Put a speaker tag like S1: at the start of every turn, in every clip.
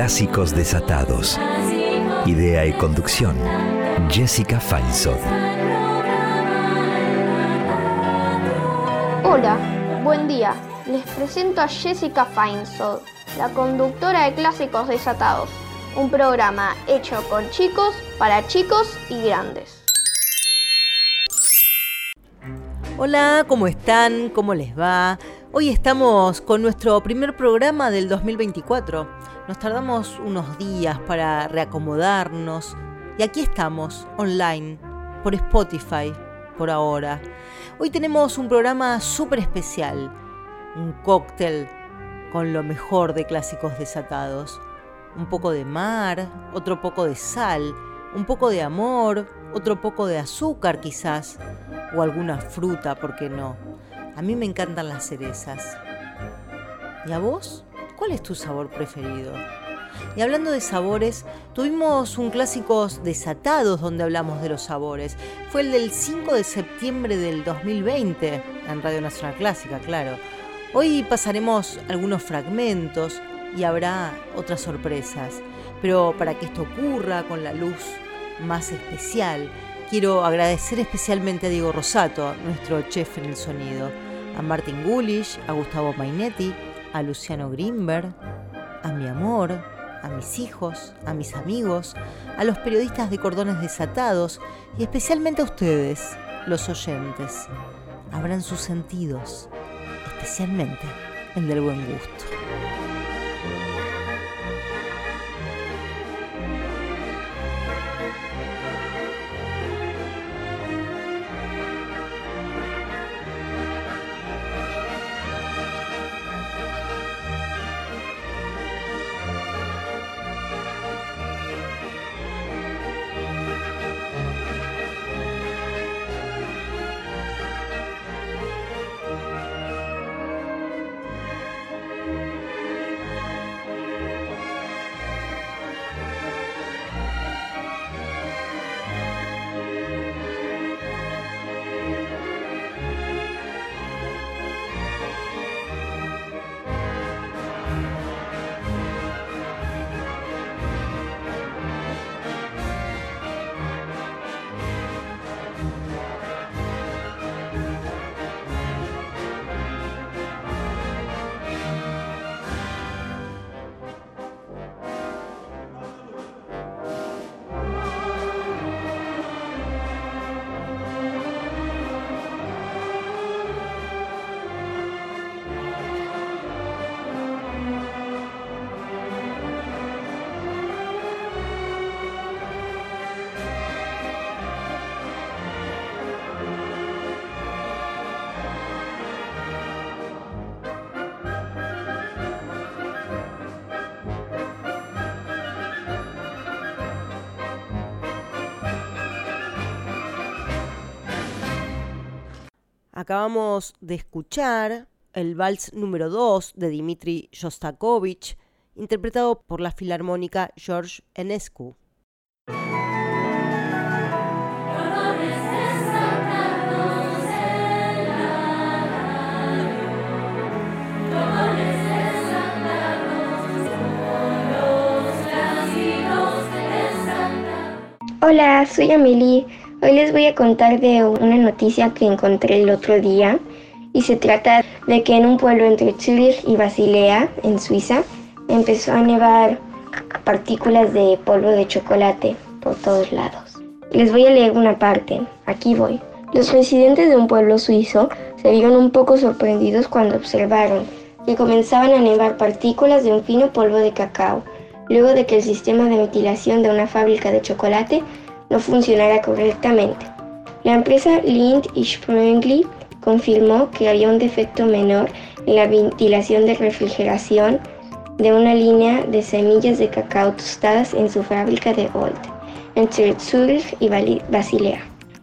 S1: Clásicos desatados. Idea y conducción. Jessica Feinsohn.
S2: Hola, buen día. Les presento a Jessica Feinsohn, la conductora de Clásicos Desatados, un programa hecho con chicos, para chicos y grandes.
S3: Hola, ¿cómo están? ¿Cómo les va? Hoy estamos con nuestro primer programa del 2024. Nos tardamos unos días para reacomodarnos y aquí estamos, online, por Spotify, por ahora. Hoy tenemos un programa súper especial, un cóctel con lo mejor de clásicos desatados. Un poco de mar, otro poco de sal, un poco de amor, otro poco de azúcar quizás, o alguna fruta, ¿por qué no? A mí me encantan las cerezas. ¿Y a vos? ¿Cuál es tu sabor preferido? Y hablando de sabores, tuvimos un clásicos desatados donde hablamos de los sabores. Fue el del 5 de septiembre del 2020 en Radio Nacional Clásica, claro. Hoy pasaremos algunos fragmentos y habrá otras sorpresas. Pero para que esto ocurra con la luz más especial, quiero agradecer especialmente a Diego Rosato, nuestro chef en el sonido, a Martin Gulish, a Gustavo Mainetti, a Luciano Grimberg, a mi amor, a mis hijos, a mis amigos, a los periodistas de cordones desatados y especialmente a ustedes, los oyentes. Abran sus sentidos, especialmente el del buen gusto. Acabamos de escuchar el vals número 2 de Dmitri Shostakovich, interpretado por la filarmónica George Enescu.
S4: Hola, soy Amelie Hoy les voy a contar de una noticia que encontré el otro día y se trata de que en un pueblo entre Zurich y Basilea, en Suiza, empezó a nevar partículas de polvo de chocolate por todos lados. Les voy a leer una parte, aquí voy. Los residentes de un pueblo suizo se vieron un poco sorprendidos cuando observaron que comenzaban a nevar partículas de un fino polvo de cacao, luego de que el sistema de ventilación de una fábrica de chocolate no funcionara correctamente. La empresa Lind y Sprengli confirmó que había un defecto menor en la ventilación de refrigeración de una línea de semillas de cacao tostadas en su fábrica de Old, entre Zurich y Basilea.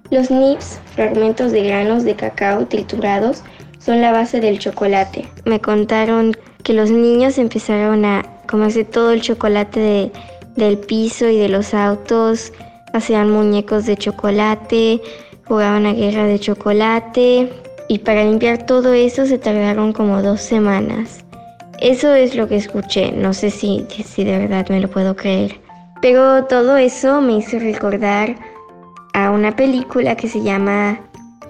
S4: Los nips, fragmentos de granos de cacao triturados, son la base del chocolate. Me contaron que los niños empezaron a comerse todo el chocolate del piso y de los autos, hacían muñecos de chocolate, jugaban a guerra de chocolate y para limpiar todo eso se tardaron como dos semanas. Eso es lo que escuché, no sé si, si de verdad me lo puedo creer. Pero todo eso me hizo recordar a una película que se llama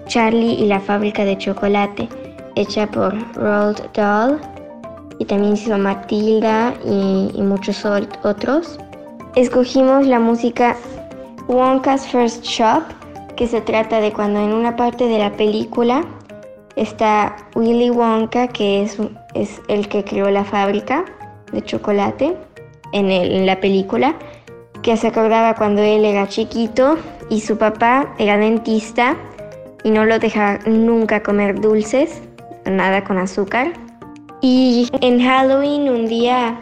S4: Charlie y la fábrica de chocolate, hecha por Roald Dahl y también hizo Matilda y, y muchos otros. Escogimos la música Wonka's First Shop, que se trata de cuando en una parte de la película está Willy Wonka, que es, el que creó la fábrica de chocolate en, en la película, que se acordaba cuando él era chiquito y su papá era dentista y no lo dejaba nunca comer dulces, nada con azúcar. Y en Halloween un día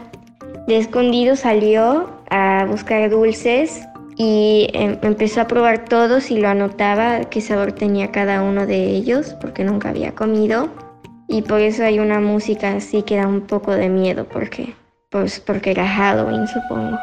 S4: de escondido salió a buscar dulces y em, empezó a probar todos y lo anotaba qué sabor tenía cada uno de ellos porque nunca había comido. Y por eso hay una música así que da un poco de miedo porque, pues porque era Halloween supongo.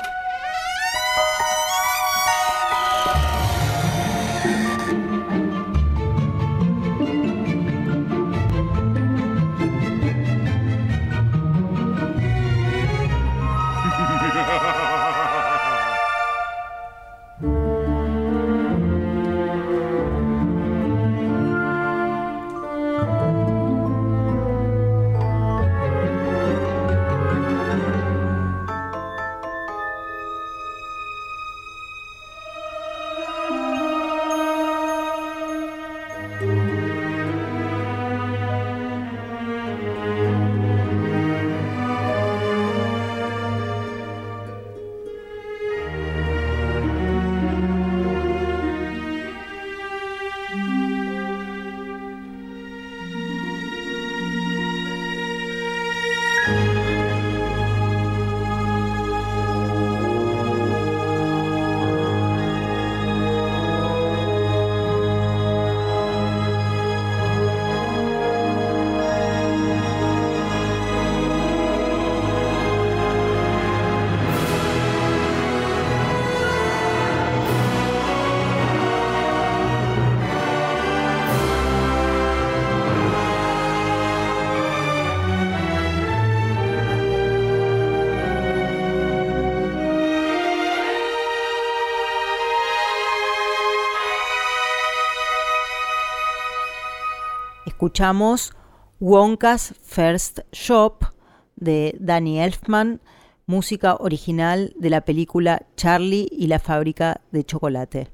S3: Escuchamos Wonka's First Shop de Danny Elfman, música original de la película Charlie y la fábrica de chocolate.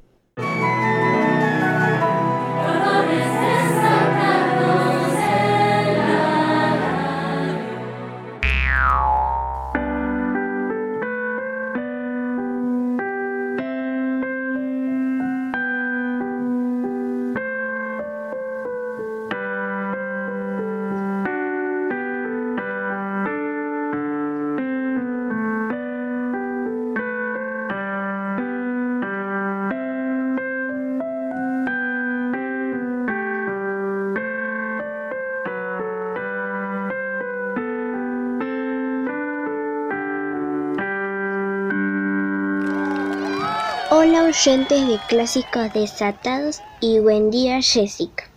S5: Oyentes de Clásicos Desatados y buen día Jessica.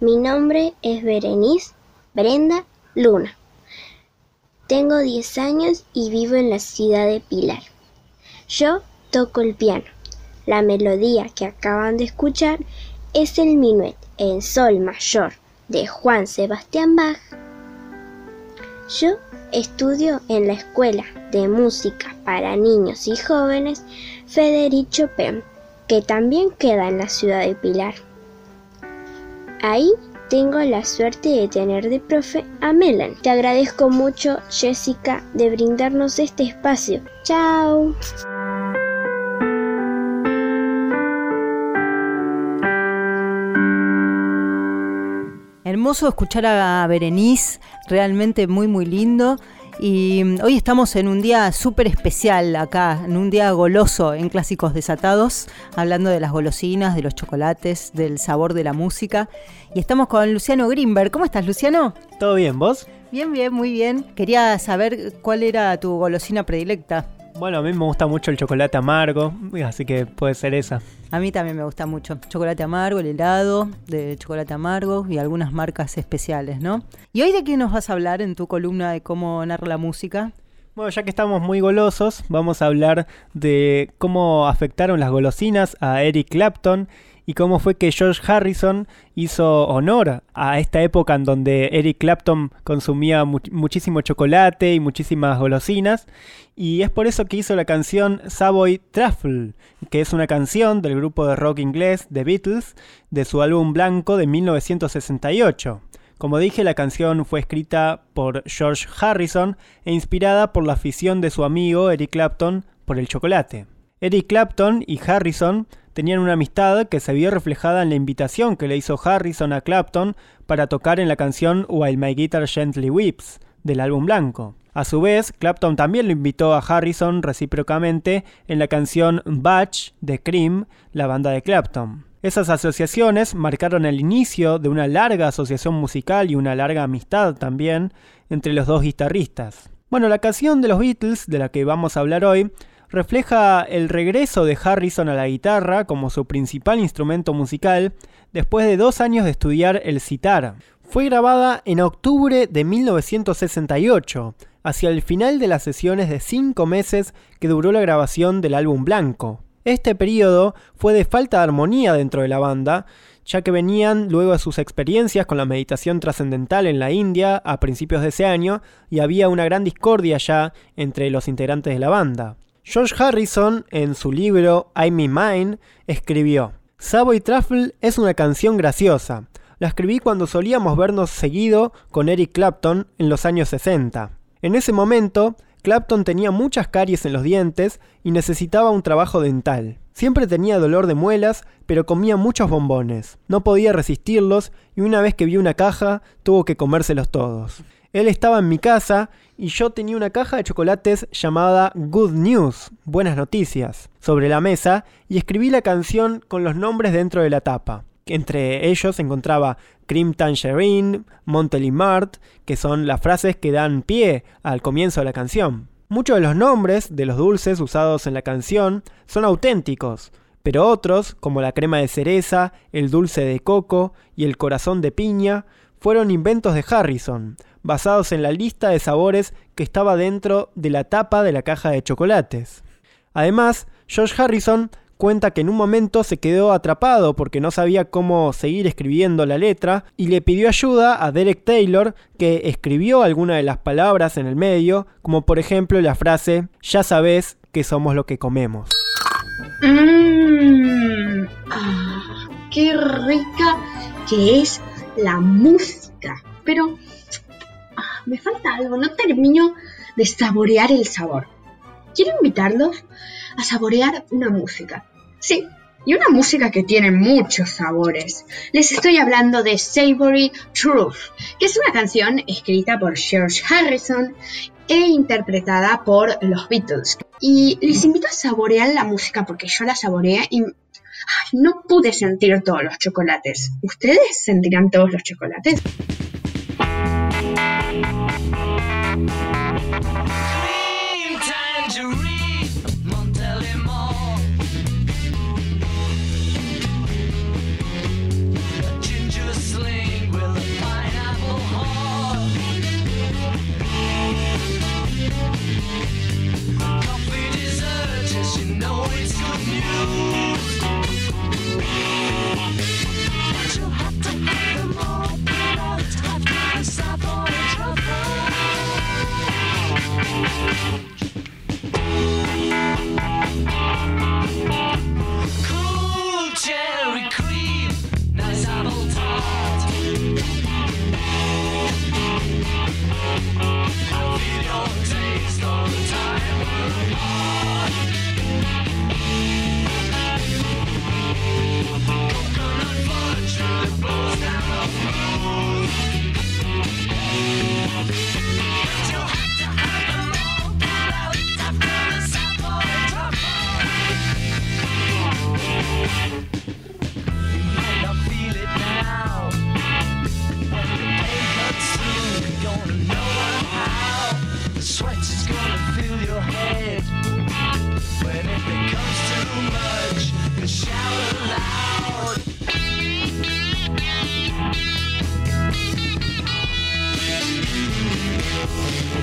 S5: Mi nombre es Berenice Brenda Luna. Tengo 10 años y vivo en la ciudad de Pilar. Yo toco el piano. La melodía que acaban de escuchar es el minuet en sol mayor de Juan Sebastián Bach. Yo estudio en la Escuela de Música para Niños y Jóvenes Federico Chopin, que también queda en la ciudad de Pilar. Ahí tengo la suerte de tener de profe a Melan. Te agradezco mucho, Jessica, de brindarnos este espacio. ¡Chao!
S3: Hermoso escuchar a Berenice, realmente muy muy lindo. Y mm, hoy estamos en un día súper especial acá, en un día goloso en Clásicos Desatados, hablando de las golosinas, de los chocolates, del sabor de la música. Y estamos con Luciano Greenberg. ¿Cómo estás, Luciano?
S6: ¿Todo bien, vos?
S3: Bien, bien, muy bien. Quería saber cuál era tu golosina predilecta.
S6: Bueno, a mí me gusta mucho el chocolate amargo, así que puede ser esa.
S3: A mí también me gusta mucho. Chocolate amargo, el helado de chocolate amargo y algunas marcas especiales, ¿no? ¿Y hoy de qué nos vas a hablar en tu columna de cómo narra la música?
S6: Bueno, ya que estamos muy golosos, vamos a hablar de cómo afectaron las golosinas a Eric Clapton y cómo fue que George Harrison hizo honor a esta época en donde Eric Clapton consumía muchísimo chocolate y muchísimas golosinas. Y es por eso que hizo la canción Savoy Truffle, que es una canción del grupo de rock inglés The Beatles de su álbum blanco de 1968. Como dije, la canción fue escrita por George Harrison e inspirada por la afición de su amigo Eric Clapton por el chocolate. Eric Clapton y Harrison tenían una amistad que se vio reflejada en la invitación que le hizo Harrison a Clapton para tocar en la canción While My Guitar Gently Weeps del álbum blanco. A su vez, Clapton también lo invitó a Harrison recíprocamente en la canción Batch de Cream, la banda de Clapton. Esas asociaciones marcaron el inicio de una larga asociación musical y una larga amistad también entre los dos guitarristas. Bueno, la canción de los Beatles, de la que vamos a hablar hoy, refleja el regreso de Harrison a la guitarra como su principal instrumento musical después de dos años de estudiar el sitar. Fue grabada en octubre de 1968, hacia el final de las sesiones de cinco meses que duró la grabación del álbum blanco. Este periodo fue de falta de armonía dentro de la banda, ya que venían luego de sus experiencias con la meditación trascendental en la India a principios de ese año y había una gran discordia ya entre los integrantes de la banda. George Harrison, en su libro I'm in Mine, escribió: Savoy Truffle es una canción graciosa. La escribí cuando solíamos vernos seguido con Eric Clapton en los años 60. En ese momento, Clapton tenía muchas caries en los dientes y necesitaba un trabajo dental. Siempre tenía dolor de muelas, pero comía muchos bombones. No podía resistirlos y una vez que vio una caja, tuvo que comérselos todos. Él estaba en mi casa y yo tenía una caja de chocolates llamada Good News, Buenas Noticias, sobre la mesa y escribí la canción con los nombres dentro de la tapa. Entre ellos se encontraba Cream Tangerine, Mart, que son las frases que dan pie al comienzo de la canción. Muchos de los nombres de los dulces usados en la canción son auténticos, pero otros, como la crema de cereza, el dulce de coco y el corazón de piña, fueron inventos de Harrison, basados en la lista de sabores que estaba dentro de la tapa de la caja de chocolates. Además, George Harrison cuenta que en un momento se quedó atrapado porque no sabía cómo seguir escribiendo la letra y le pidió ayuda a Derek Taylor que escribió alguna de las palabras en el medio, como por ejemplo la frase ya sabes que somos lo que comemos.
S7: Mmm, qué rica que es la música. Pero me falta algo, no termino de saborear el sabor. Quiero invitarlos a saborear una música. Sí, y una música que tiene muchos sabores. Les estoy hablando de Savory Truth, que es una canción escrita por George Harrison e interpretada por los Beatles. Y les invito a saborear la música porque yo la saboreé y no pude sentir todos los chocolates. ¿Ustedes sentirán todos los chocolates?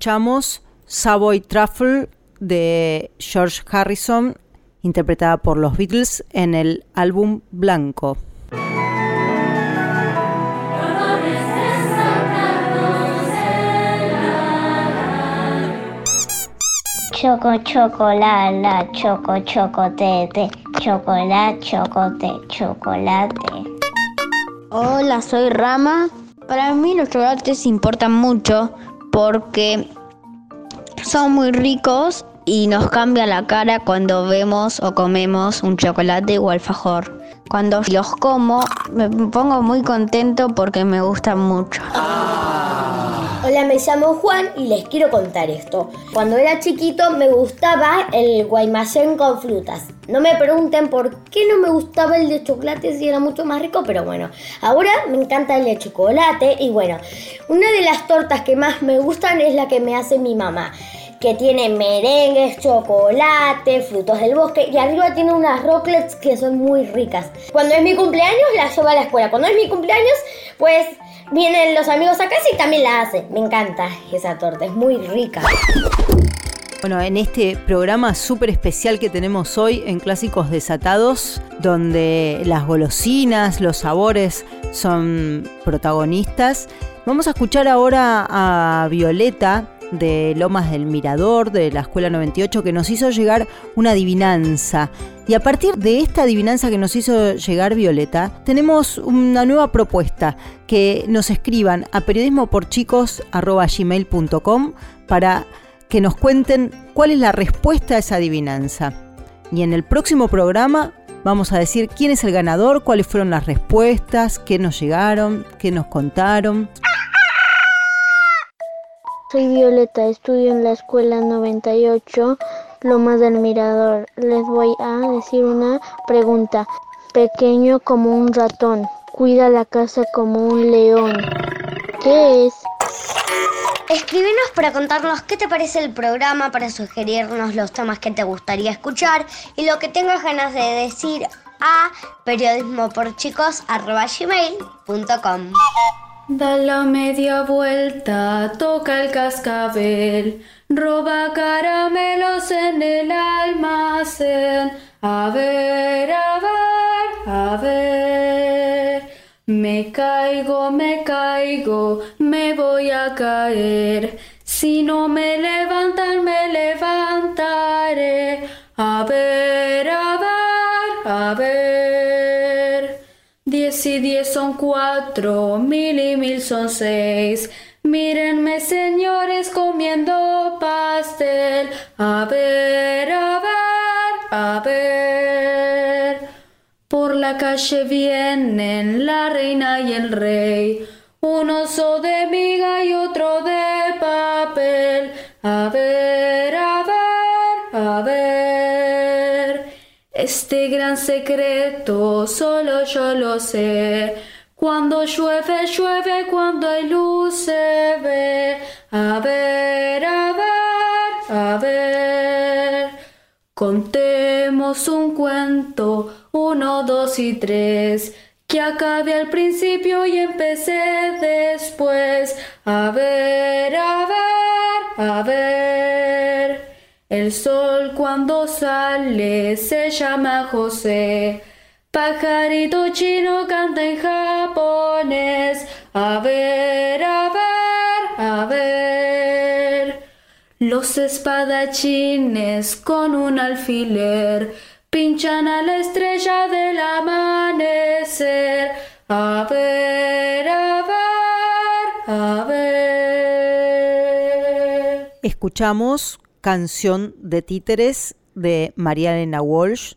S3: Escuchamos Savoy Truffle de George Harrison, interpretada por los Beatles en el álbum Blanco.
S5: Choco, chocolate, choco, chocolate, chocolate, chocolate, chocolate.
S8: Hola, soy Rama. Para mí los chocolates importan mucho porque son muy ricos y nos cambia la cara cuando vemos o comemos un chocolate o alfajor. Cuando los como me pongo muy contento porque me gustan mucho.
S9: Hola, me llamo Juan y les quiero contar esto. Cuando era chiquito me gustaba el guaymallén con frutas. No me pregunten por qué no me gustaba el de chocolate si era mucho más rico, pero bueno, ahora me encanta el de chocolate y bueno, una de las tortas que más me gustan es la que me hace mi mamá que tiene merengues, chocolate, frutos del bosque y arriba tiene unas rocklets que son muy ricas. Cuando es mi cumpleaños la llevo a la escuela. Cuando es mi cumpleaños, pues vienen los amigos a casa y también la hacen. Me encanta esa torta, es muy rica.
S3: Bueno, en este programa súper especial que tenemos hoy en Clásicos Desatados, donde las golosinas, los sabores son protagonistas, vamos a escuchar ahora a Violeta de Lomas del Mirador, de la Escuela 98, que nos hizo llegar una adivinanza. Y a partir de esta adivinanza que nos hizo llegar Violeta, tenemos una nueva propuesta, que nos escriban a periodismoporchicos.gmail.com para que nos cuenten cuál es la respuesta a esa adivinanza. Y en el próximo programa vamos a decir quién es el ganador, cuáles fueron las respuestas, qué nos llegaron, qué nos contaron.
S10: Soy Violeta, estudio en la escuela 98, Lomas del Mirador. Les voy a decir una pregunta. Pequeño como un ratón, cuida la casa como un león. ¿Qué es?
S11: Escríbenos para contarnos qué te parece el programa, para sugerirnos los temas que te gustaría escuchar y lo que tengas ganas de decir a periodismoporchicos.com.
S12: Da la media vuelta, toca el cascabel, roba caramelos en el almacén. A ver, a ver, a ver. Me caigo, me caigo, me voy a caer. Si no me levantan, me levantaré. A ver, a ver, a ver. Diez y diez son cuatro, mil y mil son seis. Mírenme, señores, comiendo pastel. A ver, a ver, a ver. Por la calle vienen la reina y el rey. Un oso de miga y otro de papel. A ver, a ver, a ver. Este gran secreto solo yo lo sé. Cuando llueve, llueve, cuando hay luz se ve. A ver, a ver, a ver. Contemos un cuento, uno, dos y tres. Que acabe al principio y empecé después. A ver, a ver, a ver. El sol cuando sale se llama José. Pajarito chino canta en japonés. A ver, a ver, a ver. Los espadachines con un alfiler pinchan a la estrella del amanecer. A ver, a ver, a ver.
S3: Escuchamos Canción de Títeres de María Elena Walsh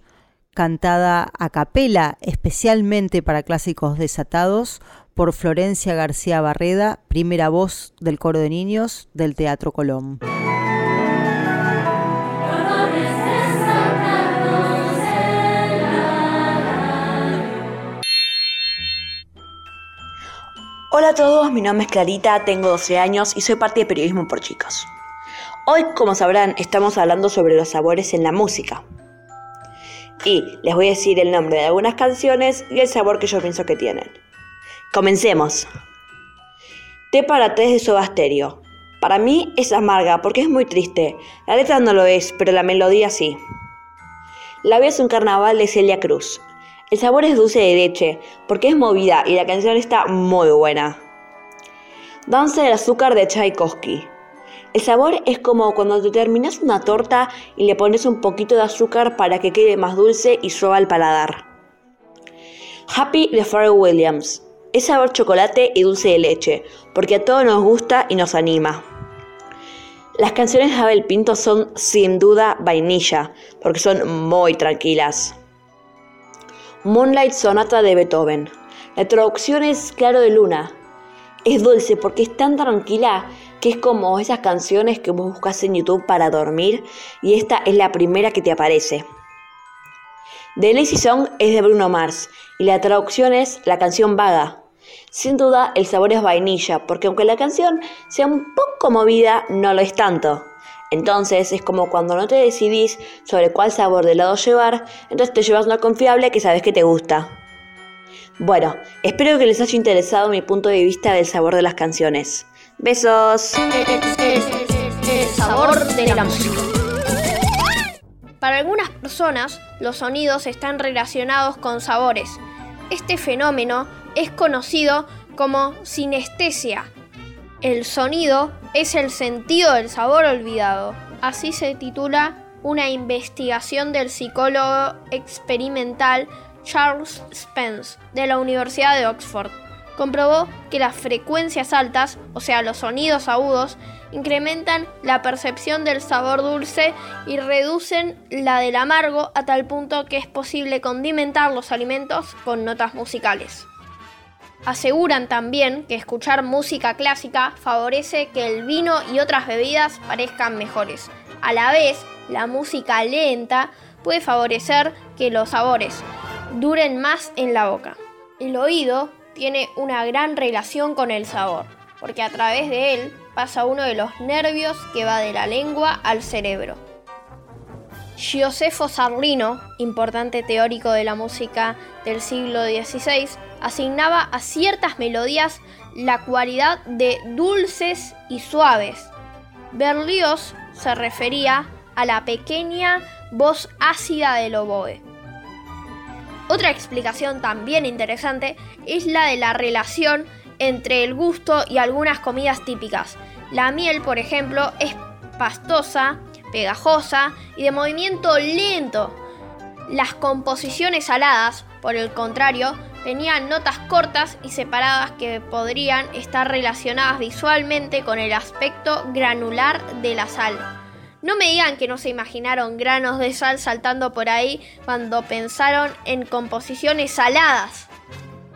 S3: cantada a capela especialmente para clásicos desatados por Florencia García Barreda, primera voz del coro de niños del Teatro Colón.
S13: Hola a todos, mi nombre es Clarita, tengo 12 años y soy parte de Periodismo por Chicos. Hoy, como sabrán, estamos hablando sobre los sabores en la música y les voy a decir el nombre de algunas canciones y el sabor que yo pienso que tienen. Comencemos. Té para tres de Sobasterio. Para mí es amarga porque es muy triste. La letra no lo es, pero la melodía sí. La vida es un carnaval de Celia Cruz. El sabor es dulce de leche porque es movida y la canción está muy buena. Danza del azúcar de Tchaikovsky. El sabor es como cuando te terminas una torta y le pones un poquito de azúcar para que quede más dulce y suave al paladar. Happy de Pharrell Williams. Es sabor chocolate y dulce de leche, porque a todos nos gusta y nos anima. Las canciones de Abel Pinto son sin duda vainilla, porque son muy tranquilas. Moonlight Sonata de Beethoven. La traducción es Claro de Luna. Es dulce porque es tan tranquila que es como esas canciones que vos buscas en YouTube para dormir y esta es la primera que te aparece. The Lazy Song es de Bruno Mars y la traducción es La canción vaga. Sin duda el sabor es vainilla porque aunque la canción sea un poco movida, no lo es tanto. Entonces es como cuando no te decidís sobre cuál sabor de helado llevar, entonces te llevas una confiable que sabes que te gusta. Bueno, espero que les haya interesado mi punto de vista del sabor de las canciones. Besos.
S2: El sabor de la música. Para algunas personas, los sonidos están relacionados con sabores. Este fenómeno es conocido como sinestesia. El sonido es el sentido del sabor olvidado. Así se titula una investigación del psicólogo experimental Charles Spence de la Universidad de Oxford comprobó que las frecuencias altas, o sea, los sonidos agudos, incrementan la percepción del sabor dulce y reducen la del amargo a tal punto que es posible condimentar los alimentos con notas musicales. Aseguran también que escuchar música clásica favorece que el vino y otras bebidas parezcan mejores. A la vez, la música lenta puede favorecer que los sabores duren más en la boca. El oído tiene una gran relación con el sabor, porque a través de él pasa uno de los nervios que va de la lengua al cerebro. Giosefo Sarlino, importante teórico de la música del siglo XVI, asignaba a ciertas melodías la cualidad de dulces y suaves. Berlioz se refería a la pequeña voz ácida del oboe. Otra explicación también interesante es la de la relación entre el gusto y algunas comidas típicas. La miel, por ejemplo, es pastosa, pegajosa y de movimiento lento. Las composiciones saladas, por el contrario, tenían notas cortas y separadas que podrían estar relacionadas visualmente con el aspecto granular de la sal. No me digan que no se imaginaron granos de sal saltando por ahí cuando pensaron en composiciones saladas.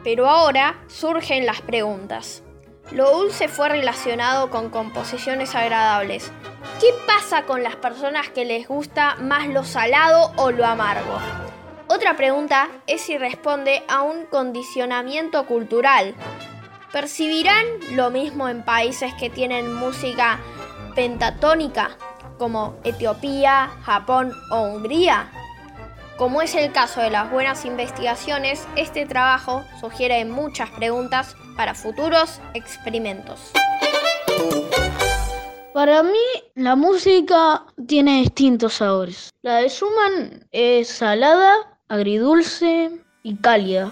S2: Pero ahora surgen las preguntas. Lo dulce fue relacionado con composiciones agradables. ¿Qué pasa con las personas que les gusta más lo salado o lo amargo? Otra pregunta es si responde a un condicionamiento cultural. ¿Percibirán lo mismo en países que tienen música pentatónica? Como Etiopía, Japón o Hungría? Como es el caso de las buenas investigaciones, este trabajo sugiere muchas preguntas para futuros experimentos.
S10: Para mí, la música tiene distintos sabores. La de Schumann es salada, agridulce y cálida.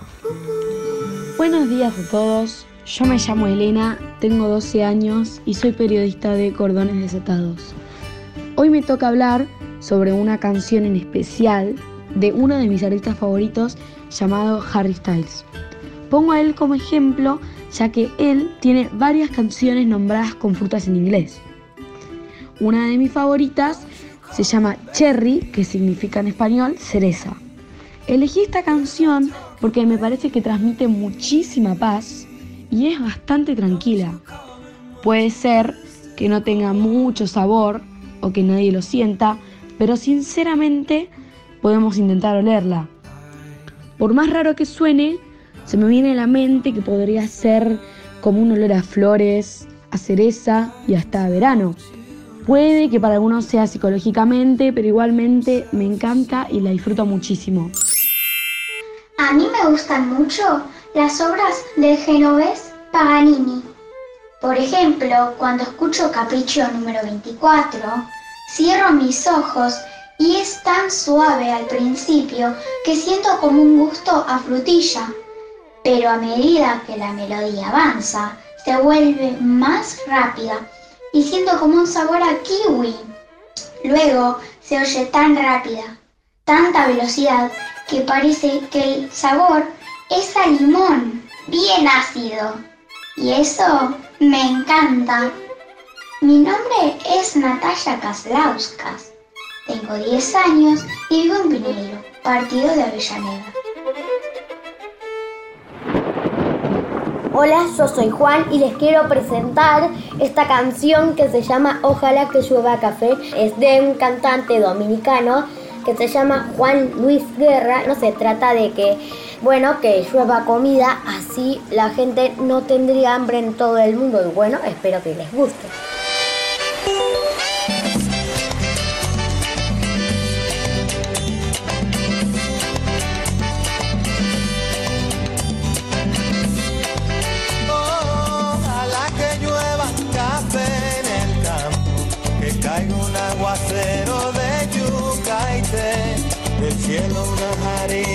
S14: Buenos días a todos. Yo me llamo Elena, tengo 12 años y soy periodista de Cordones Desatados. Hoy me toca hablar sobre una canción en especial de uno de mis artistas favoritos llamado Harry Styles. Pongo a él como ejemplo ya que él tiene varias canciones nombradas con frutas en inglés. Una de mis favoritas se llama Cherry, que significa en español cereza. Elegí esta canción porque me parece que transmite muchísima paz y es bastante tranquila. Puede ser que no tenga mucho sabor, o que nadie lo sienta, pero sinceramente podemos intentar olerla. Por más raro que suene, se me viene a la mente que podría ser como un olor a flores, a cereza y hasta a verano. Puede que para algunos sea psicológicamente, pero igualmente me encanta y la disfruto muchísimo.
S15: A mí me gustan mucho las obras de Genovés Paganini. Por ejemplo, cuando escucho Capricho número 24, cierro mis ojos y es tan suave al principio que siento como un gusto a frutilla, pero a medida que la melodía avanza, se vuelve más rápida y siento como un sabor a kiwi. Luego se oye tan rápida, tanta velocidad, que parece que el sabor es a limón, bien ácido. Y eso me encanta. Mi nombre es Natalia Kaslauskas. Tengo 10 años y vivo en Pineiro, partido de Avellaneda.
S9: Hola, yo soy Juan y les quiero presentar esta canción que se llama Ojalá que llueva café. Es de un cantante dominicano que se llama Juan Luis Guerra. No se trata de que, bueno, que llueva comida, así la gente no tendría hambre en todo el mundo. Y bueno, espero que les guste.
S16: Que caiga un aguacero de yuca y té, del cielo una harina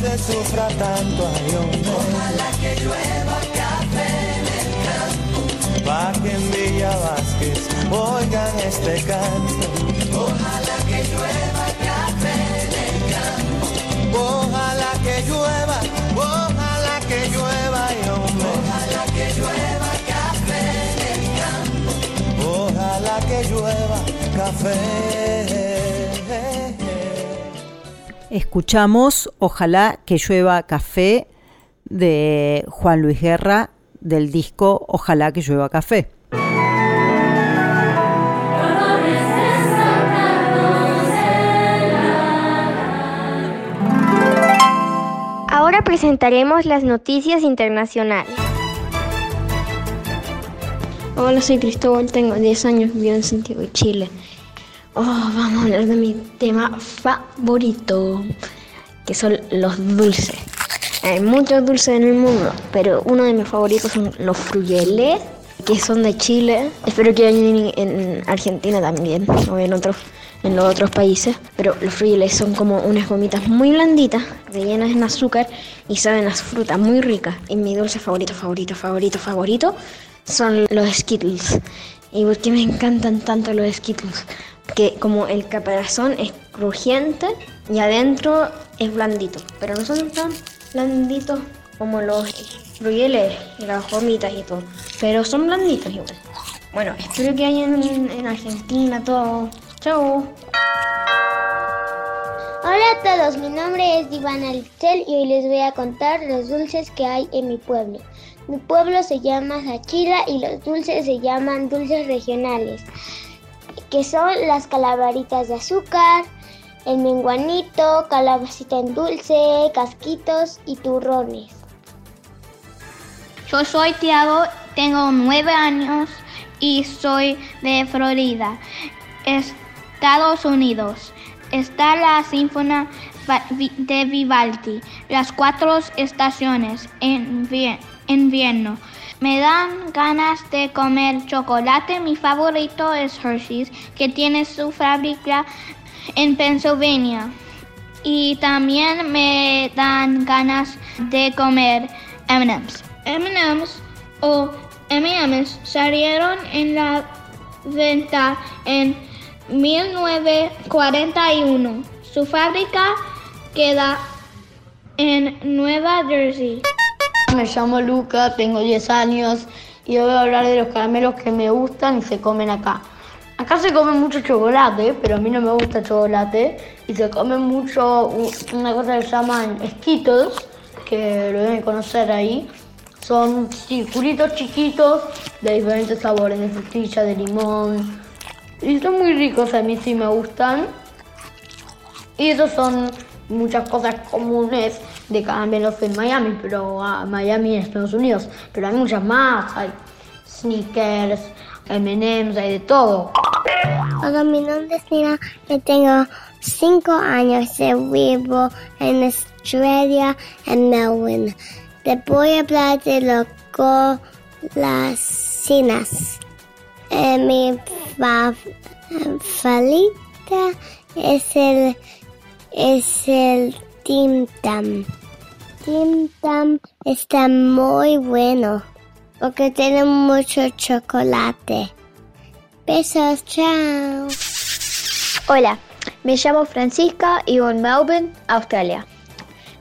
S16: se sufra tanto ay, hombre. Ojalá que llueva café en el campo. Pa' que en Villa Vázquez oigan este canto. Ojalá que llueva café en el campo. Ojalá que llueva, ojalá que llueva, ay, hombre. Ojalá que llueva café en el campo. Ojalá que llueva café.
S3: Escuchamos Ojalá que llueva café de Juan Luis Guerra del disco Ojalá que llueva café.
S4: Ahora presentaremos las noticias internacionales.
S17: Hola, soy Cristóbal, tengo 10 años, vivo en Santiago de Chile. Oh, vamos a hablar de mi tema favorito, que son los dulces. Hay muchos dulces en el mundo, pero uno de mis favoritos son los frugelés, que son de Chile. Espero que hayan en Argentina también, o en otros, en los otros países. Pero los frugelés son como unas gomitas muy blanditas, rellenas en azúcar y saben las frutas muy ricas. Y mi dulce favorito, favorito, favorito, favorito son los Skittles. ¿Y por qué me encantan tanto los Skittles? Que como el caparazón es crujiente y adentro es blandito. Pero no son tan blanditos como los frugeles y las gomitas y todo. Pero son blanditos igual. Bueno, espero que hayan en, en Argentina todo. Chao.
S18: Hola a todos, mi nombre es Ivana Alitzel y hoy les voy a contar los dulces que hay en mi pueblo. Mi pueblo se llama Zachira y los dulces se llaman dulces regionales, que son las calaveritas de azúcar, el menguanito, calabacita en dulce, casquitos y turrones.
S19: Yo soy Tiago, tengo nueve años y soy de Florida, Estados Unidos. Está la Sinfonía de Vivaldi, las cuatro estaciones en invierno. Me dan ganas de comer chocolate. Mi favorito es Hershey's, que tiene su fábrica en Pennsylvania. y también me dan ganas de comer M&M's. M&M's o M&M's salieron en la venta en 1941. Su fábrica queda en Nueva Jersey.
S20: Me llamo Luca, tengo 10 años y voy a hablar de los caramelos que me gustan y se comen acá. Acá se come mucho chocolate, pero a mí no me gusta chocolate. Y se come mucho una cosa que se llaman esquitos, que lo deben conocer ahí. Son circulitos chiquitos de diferentes sabores, de frutilla, de limón. Y son muy ricos, a mí sí me gustan. Y esos son muchas cosas comunes de caramelos en Miami, pero a Miami en Estados Unidos. Pero hay muchas más, hay sneakers, M&M's, hay de todo.
S18: Hola, mi nombre es Nina, yo tengo 5 años vivo en Australia, en Melbourne. Te voy a hablar de los golosinas. Eh, mi favorita es el, es el Tim Tam. Tim Tam está muy bueno porque tiene mucho chocolate. Besos, chao.
S8: Hola, me llamo Francisca y en Melbourne, Australia.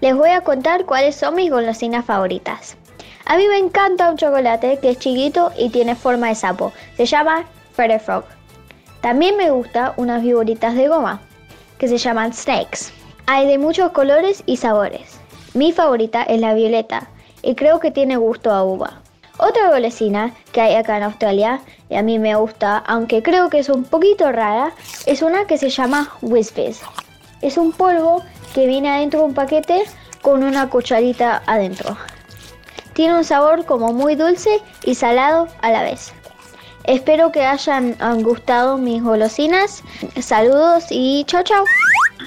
S8: Les voy a contar cuáles son mis golosinas favoritas. A mí me encanta un chocolate que es chiquito y tiene forma de sapo. Se llama Freddy Frog. También me gusta unas figuritas de goma que se llaman snakes. Hay de muchos colores y sabores. Mi favorita es la violeta y creo que tiene gusto a uva. Otra golosina que hay acá en Australia y a mí me gusta, aunque creo que es un poquito rara, es una que se llama Whispers. Es un polvo que viene adentro de un paquete con una cucharita adentro. Tiene un sabor como muy dulce y salado a la vez. Espero que hayan gustado mis golosinas. Saludos y chao chao.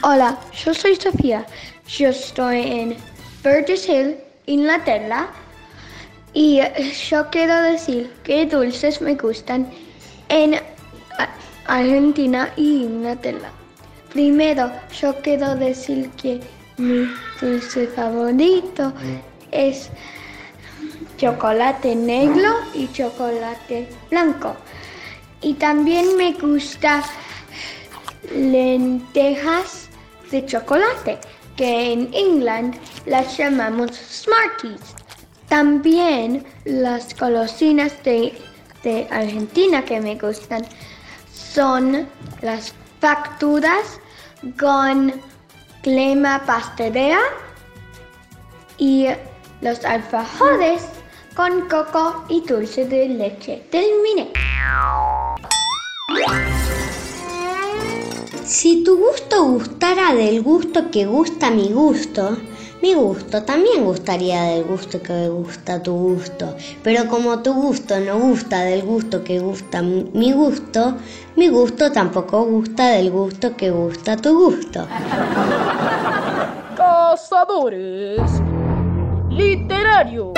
S21: Hola, yo soy Sofía. Yo estoy en Burgess Hill, Inglaterra. Y yo quiero decir que dulces me gustan en Argentina y Inglaterra. Primero, yo quiero decir que mi dulce favorito es chocolate negro y chocolate blanco. Y también me gusta lentejas de chocolate, que en England las llamamos Smarties. También las golosinas de, de Argentina que me gustan son las facturas con crema pastelera y los alfajores con coco y dulce de leche. Terminé.
S11: Si tu gusto gustara del gusto que gusta mi gusto, mi gusto también gustaría del gusto que gusta tu gusto. Pero como tu gusto no gusta del gusto que gusta mi gusto, mi gusto tampoco gusta del gusto que gusta tu gusto.
S10: Cazadores literarios.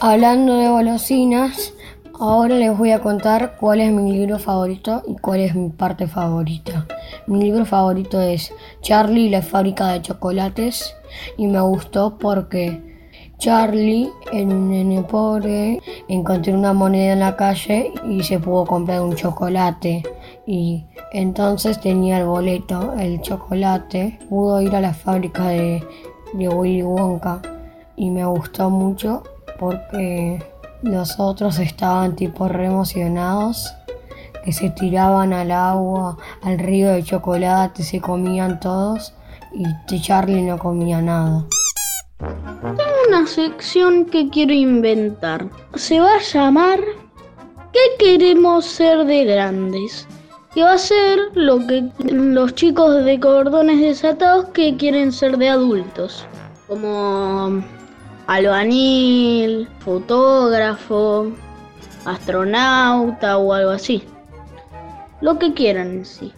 S22: Hablando de golosinas, ahora les voy a contar cuál es mi libro favorito y cuál es mi parte favorita. Mi libro favorito es Charlie y la fábrica de chocolates y me gustó porque Charlie, en un nene pobre, encontró una moneda en la calle y se pudo comprar un chocolate. Y entonces tenía el boleto, el chocolate, pudo ir a la fábrica de, de Willy Wonka y me gustó mucho porque los otros estaban tipo re emocionados, que se tiraban al agua, al río de chocolate, se comían todos y Charlie no comía nada.
S20: Tengo una sección que quiero inventar. Se va a llamar ¿Qué queremos ser de grandes? Y va a ser lo que los chicos de cordones desatados que quieren ser de adultos. Como albañil, fotógrafo, astronauta o algo así. Lo que quieran en sí.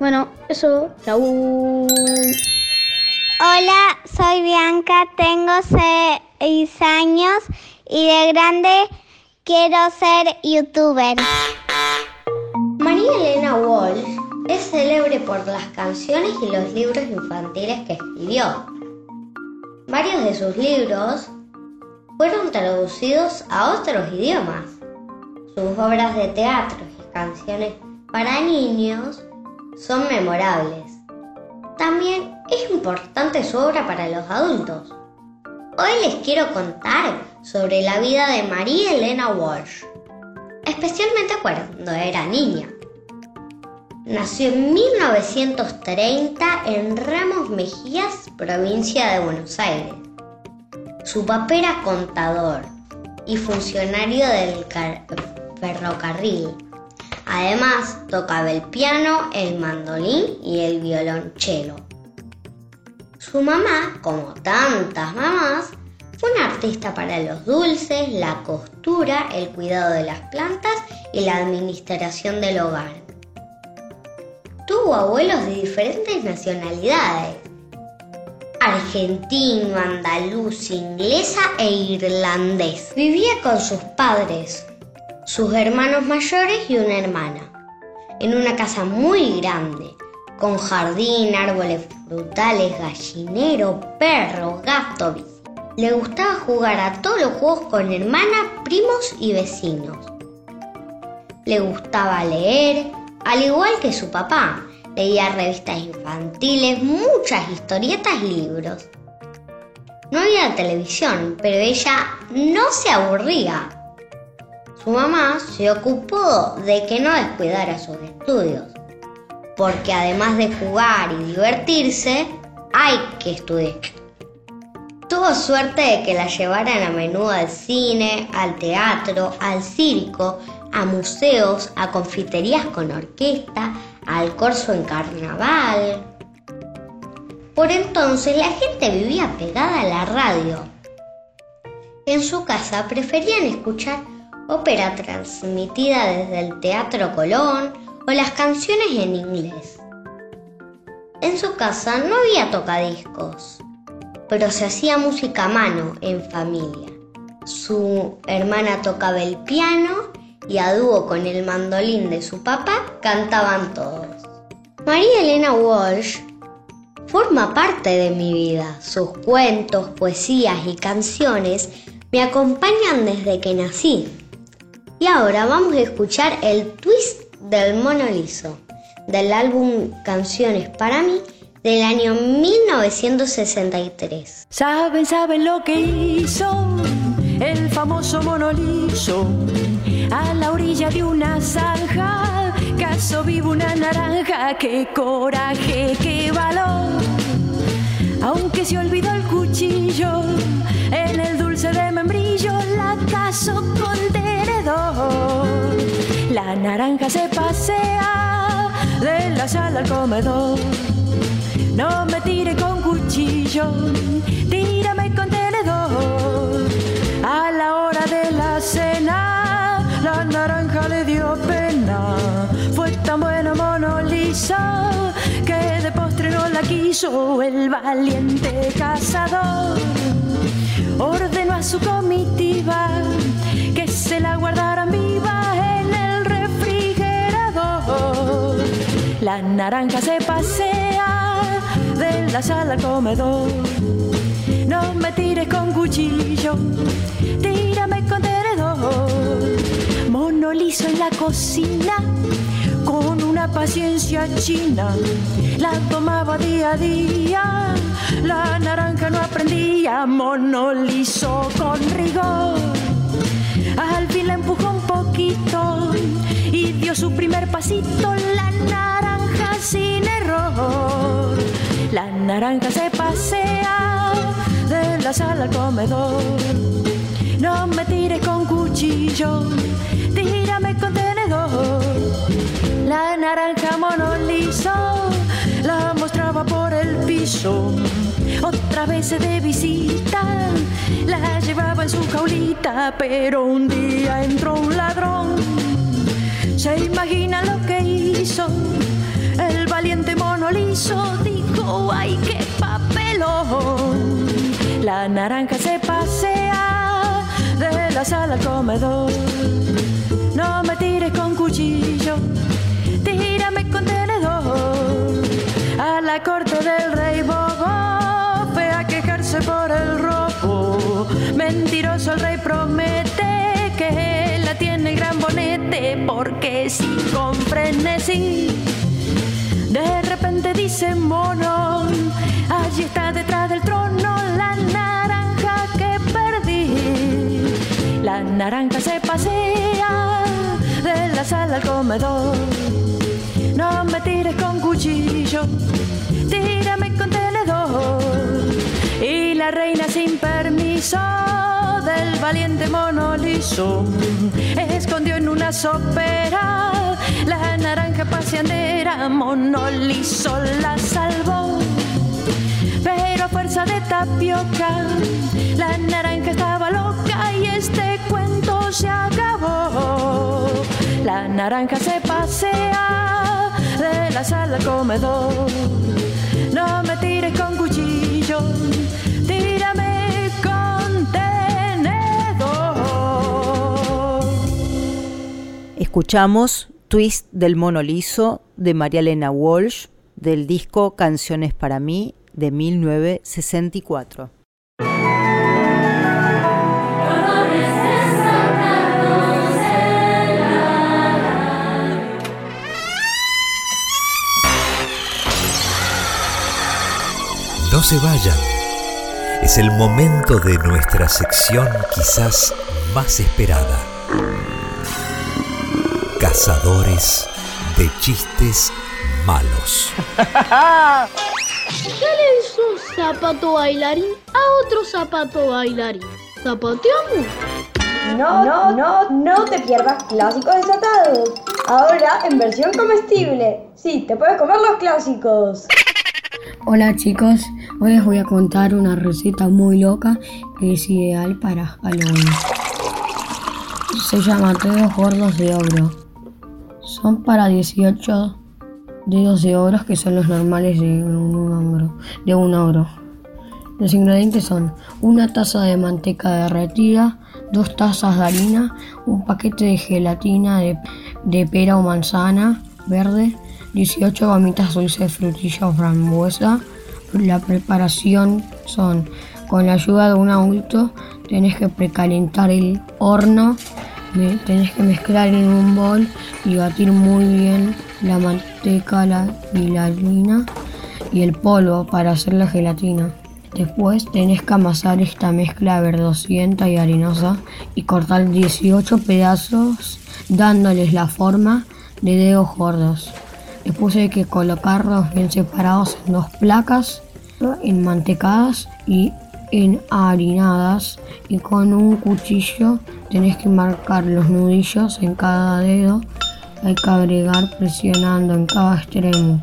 S20: Bueno, eso, chau.
S23: Hola, soy Bianca, tengo 6 años y de grande quiero ser youtuber.
S11: María Elena Walsh Es célebre por las canciones y los libros infantiles que escribió. Varios de sus libros fueron traducidos a otros idiomas. Sus obras de teatro y canciones para niños son memorables. También es importante su obra para los adultos. Hoy les quiero contar sobre la vida de María Elena Walsh, especialmente cuando era niña. Nació en 1930 en Ramos Mejías, provincia de Buenos Aires. Su papá era contador y funcionario del ferrocarril. Además, tocaba el piano, el mandolín y el violonchelo. Su mamá, como tantas mamás, fue una artista para los dulces, la costura, el cuidado de las plantas y la administración del hogar. Tuvo abuelos de diferentes nacionalidades, argentino, andaluz, inglesa e irlandés. Vivía con sus padres, sus hermanos mayores y una hermana, en una casa muy grande, con jardín, árboles frutales, gallinero, perro, gato. Le gustaba jugar a todos los juegos con hermana, primos y vecinos. Le gustaba leer, al igual que su papá. Leía revistas infantiles, muchas historietas y libros. No había televisión, pero ella no se aburría su mamá se ocupó de que no descuidara sus estudios, porque además de jugar y divertirse, hay que estudiar. Tuvo suerte de que la llevaran a menudo al cine, al teatro, al circo, a museos, a confiterías con orquesta, al corso en carnaval. Por entonces la gente vivía pegada a la radio. En su casa preferían escuchar ópera transmitida desde el Teatro Colón o las canciones en inglés. En su casa no había tocadiscos, pero se hacía música a mano en familia. Su hermana tocaba el piano y a dúo con el mandolín de su papá cantaban todos. María Elena Walsh forma parte de mi vida. Sus cuentos, poesías y canciones me acompañan desde que nací. Y ahora vamos a escuchar el twist del mono liso del álbum Canciones para mí del año 1963.
S24: Saben, saben lo que hizo el famoso mono liso a la orilla de una zanja. Caso vivo una naranja, qué coraje, qué valor. Aunque se olvidó el cuchillo en el dulce de membrillo, la caso con la naranja se pasea de la sala al comedor. No me tire con cuchillo, tírame con tenedor. A la hora de la cena, la naranja le dio pena. Fue tan buena mono lisa que de postre no la quiso el valiente cazador. Ordenó a su comitiva que se la guardaran viva en el refrigerador. La naranja se pasea de la sala al comedor. Me tires con cuchillo, tírame con tenedor. Mono liso en la cocina con una paciencia china. La tomaba día a día, la naranja no aprendía, mono liso con rigor. Al fin la empujó un poquito y dio su primer pasito, la naranja sin error. La naranja se pasea la sala al comedor. No me tires con cuchillo, tírame con tenedor. La naranja mono liso la mostraba por el piso. Otra vez de visita la llevaba en su jaulita, pero un día entró un ladrón. Se imagina lo que hizo. El valiente mono liso dijo, ay, qué papelón. La naranja se pasea de la sala al comedor. No me tires con cuchillo, tírame con tenedor. del rey bobo, fue a quejarse por el robo. Mentiroso el rey promete que la tiene el gran bonete, porque si con frenesí de repente dice mono, allí está detrás La naranja se pasea de la sala al comedor. No me tires con cuchillo, tírame con tenedor. Y la reina sin permiso del valiente mono liso escondió en una sopera la naranja paseandera. Mono liso la salvó, pero a fuerza de tapioca la naranja estaba este cuento se acabó. La naranja se pasea de la sala al comedor. No me tires con cuchillo, tírame con tenedor.
S3: Escuchamos Twist del Mono Liso de María Elena Walsh del disco Canciones para mí de 1964.
S25: No se vayan. Es el momento de nuestra sección quizás más esperada. Cazadores de chistes malos.
S10: ¿Qué le hizo un zapato bailarín a otro zapato bailarín? ¿Zapateamos?
S26: No, no, no, no te pierdas clásicos desatados. Ahora en versión comestible. Sí, te puedes comer los clásicos.
S22: Hola chicos, hoy les voy a contar una receta muy loca que es ideal para Halloween. Se llama dedos gordos de oro. Son para 18 dedos de oro que son los normales de un ogro. De un. Los ingredientes son una taza de manteca derretida, dos tazas de harina, un paquete de gelatina de, de pera o manzana verde, 18 gomitas dulces de frutilla o frambuesa. La preparación son con la ayuda de un adulto tenés que precalentar el horno, me- tenés que mezclar en un bol y batir muy bien la manteca la, y la harina y el polvo para hacer la gelatina. Después tenés que amasar esta mezcla verdosienta y harinosa y cortar 18 pedazos dándoles la forma de dedos gordos. Después hay que colocarlos bien separados en dos placas, enmantecadas y enharinadas y con un cuchillo tenés que marcar los nudillos en cada dedo. Hay que agregar presionando en cada extremo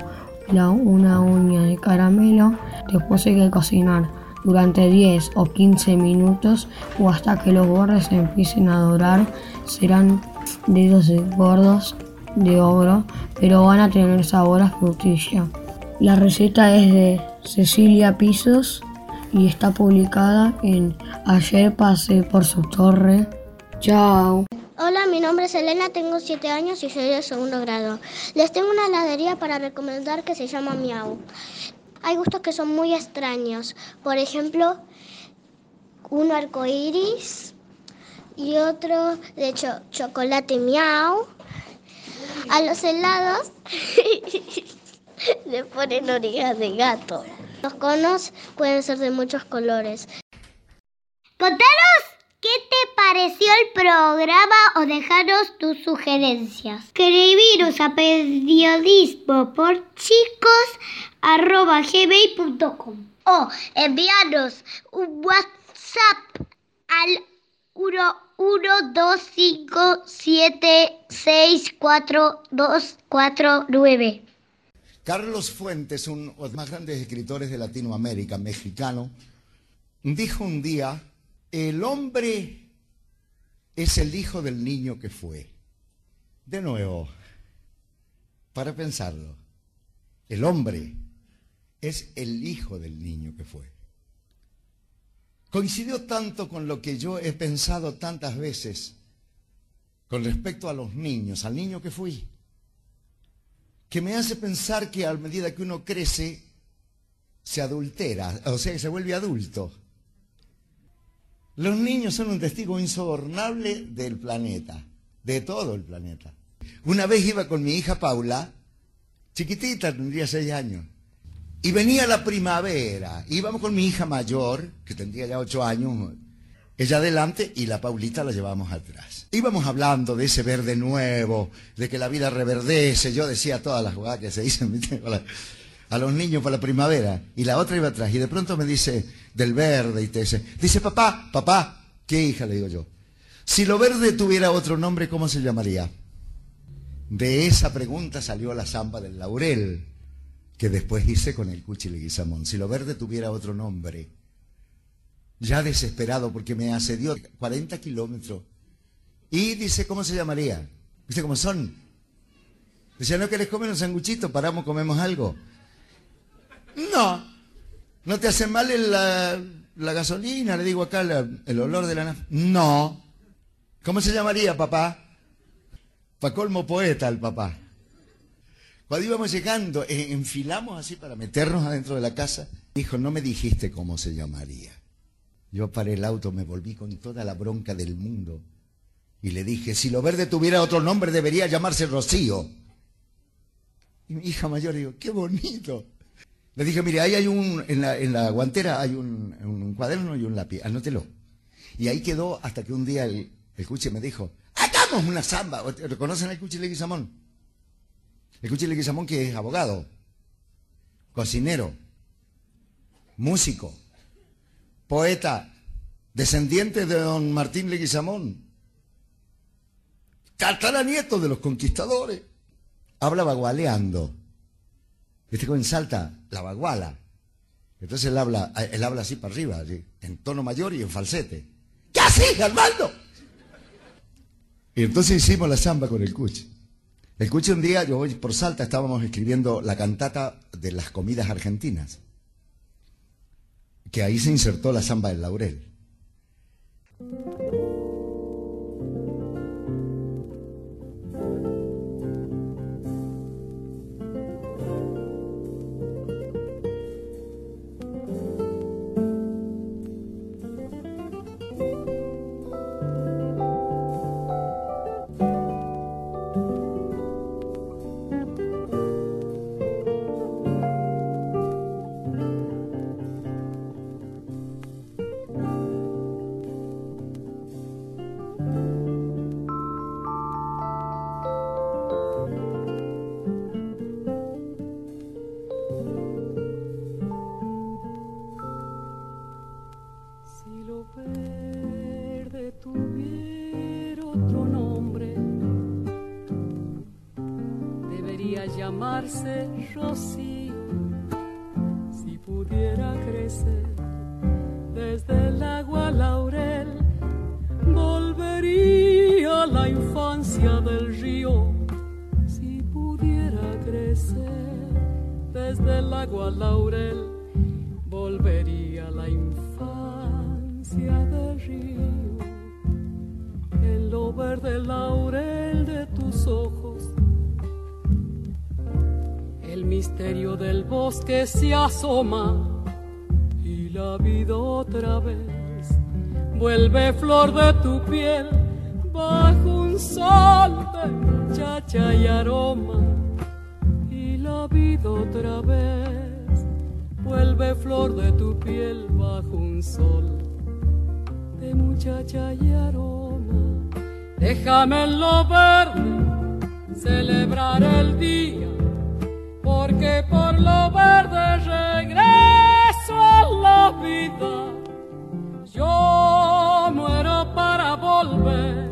S22: la, una uña de caramelo. Después hay que cocinar durante 10 o 15 minutos o hasta que los bordes empiecen a dorar. Serán dedos de gordos de ogro, pero van a tener sabor a frutilla. La receta es de Cecilia Pisos y está publicada en Ayer pasé por su torre. Chao.
S18: Hola, mi nombre es Elena, tengo 7 años y soy de segundo grado. Les tengo una heladería para recomendar que se llama Miau. Hay gustos que son muy extraños. Por ejemplo, uno arcoíris y otro de hecho chocolate Miau. A los helados le ponen orejas de gato. Los conos pueden ser de muchos colores.
S15: Contanos qué te pareció el programa o dejaros tus sugerencias. Escribiros a periodismo por chicos arroba gmail.com o enviarnos un WhatsApp al 11257642249.
S27: Carlos Fuentes, uno de los más grandes escritores de Latinoamérica, mexicano, dijo un día, el hombre es el hijo del niño que fue. De nuevo, para pensarlo, el hombre es el hijo del niño que fue. Coincidió tanto con lo que yo he pensado tantas veces con respecto a los niños, al niño que fui, que me hace pensar que a medida que uno crece, se adultera, o sea que se vuelve adulto. Los niños son un testigo insobornable del planeta, de todo el planeta. Una vez iba con mi hija Paula, chiquitita, tendría seis años, y venía la primavera. Íbamos con mi hija mayor, que tendría ya ocho años, ella adelante y la Paulita la llevábamos atrás. Íbamos hablando de ese verde nuevo, de que la vida reverdece. Yo decía todas las jugadas que se dicen a los niños para la primavera. Y la otra iba atrás. Y de pronto me dice del verde y te dice, dice papá, papá, ¿qué hija? Le digo yo. Si lo verde tuviera otro nombre, ¿cómo se llamaría? De esa pregunta salió la zamba del laurel, que después hice con el cuchileguizamón. Si lo verde tuviera otro nombre, ya desesperado porque me asedió 40 kilómetros. Y dice, ¿cómo se llamaría? ¿Viste cómo son? Dice, ¿no querés comer un sanguchito? Paramos, comemos algo. No. ¿No te hace mal la, gasolina? Le digo acá el olor de la nafta. No. ¿Cómo se llamaría, papá? Pa' colmo poeta el papá. Cuando íbamos llegando, eh, enfilamos así para meternos adentro de la casa. Dijo, no me dijiste cómo se llamaría. Yo paré el auto, me volví con toda la bronca del mundo y le dije, si lo verde tuviera otro nombre debería llamarse Rocío. Y mi hija mayor dijo, qué bonito. Le dije, mire, ahí hay un, en la, en la guantera hay un, cuaderno y un lápiz, anótelo. Y ahí quedó hasta que un día el, el cuche me dijo, hagamos una samba. ¿Reconocen al cuche Leguizamón? El cuche Leguizamón que es abogado, cocinero, músico, poeta, descendiente de don Martín Leguizamón, nieto de los conquistadores, habla bagualeando. Viste cómo en Salta, la baguala. Entonces él habla, él habla así para arriba, en tono mayor y en falsete. ¿Qué así, Armando? Y entonces hicimos la samba con el Cuchi. El Cuchi un día, yo voy por Salta, estábamos escribiendo la cantata de las comidas argentinas que ahí se insertó la samba del laurel.
S28: Y la vida otra vez vuelve flor de tu piel bajo un sol de muchacha y aroma y la vida otra vez vuelve flor de tu piel bajo un sol de muchacha y aroma. Déjame en lo verde celebrar el día porque por lo verde regreso a la vida. Yo muero para volver,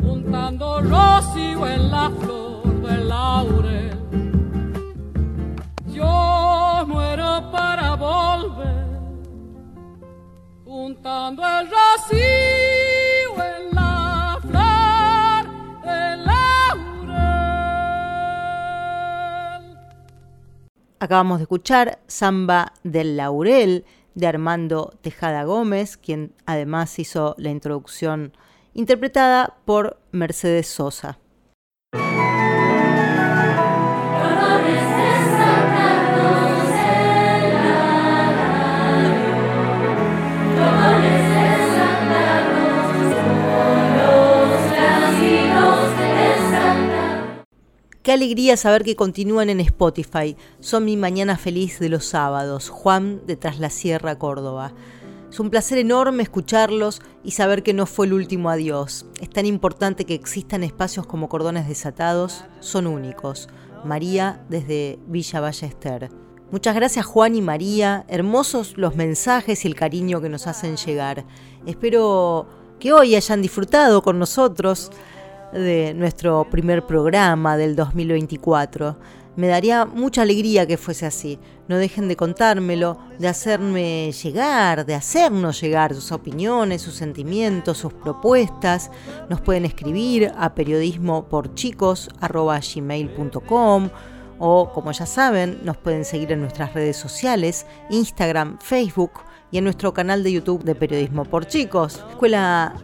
S28: juntando rocío en la flor del laurel. Yo muero para volver, juntando el rocío
S3: Acabamos de escuchar Samba del Laurel de Armando Tejada Gómez, quien además hizo la introducción interpretada por Mercedes Sosa. Qué alegría saber que continúan en Spotify. Son mi mañana feliz de los sábados. Juan de Tras la Sierra, Córdoba. Es un placer enorme escucharlos y saber que no fue el último adiós. Es tan importante que existan espacios como Cordones Desatados. Son únicos. María desde Villa Ballester. Muchas gracias Juan y María. Hermosos los mensajes y el cariño que nos hacen llegar. Espero que hoy hayan disfrutado con nosotros de nuestro primer programa del 2024. Me daría mucha alegría que fuese así. No dejen de contármelo, de hacerme llegar, de hacernos llegar sus opiniones, sus sentimientos, sus propuestas. Nos pueden escribir a periodismoporchicos.com o, como ya saben, nos pueden seguir en nuestras redes sociales, Instagram, Facebook y en nuestro canal de YouTube de Periodismo por Chicos. Escuela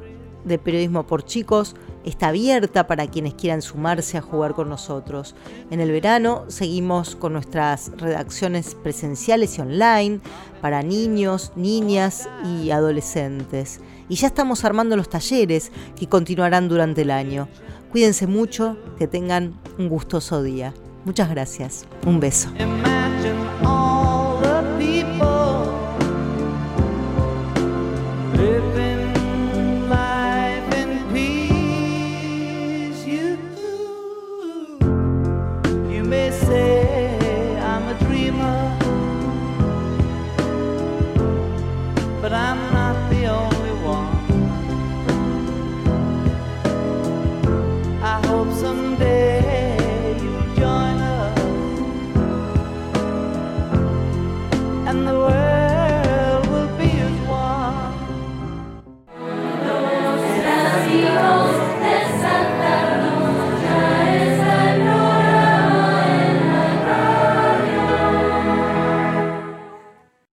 S3: de Periodismo por Chicos está abierta para quienes quieran sumarse a jugar con nosotros. En el verano seguimos con nuestras redacciones presenciales y online para niños, niñas y adolescentes. Y ya estamos armando los talleres que continuarán durante el año. Cuídense mucho, que tengan un gustoso día. Muchas gracias. Un beso.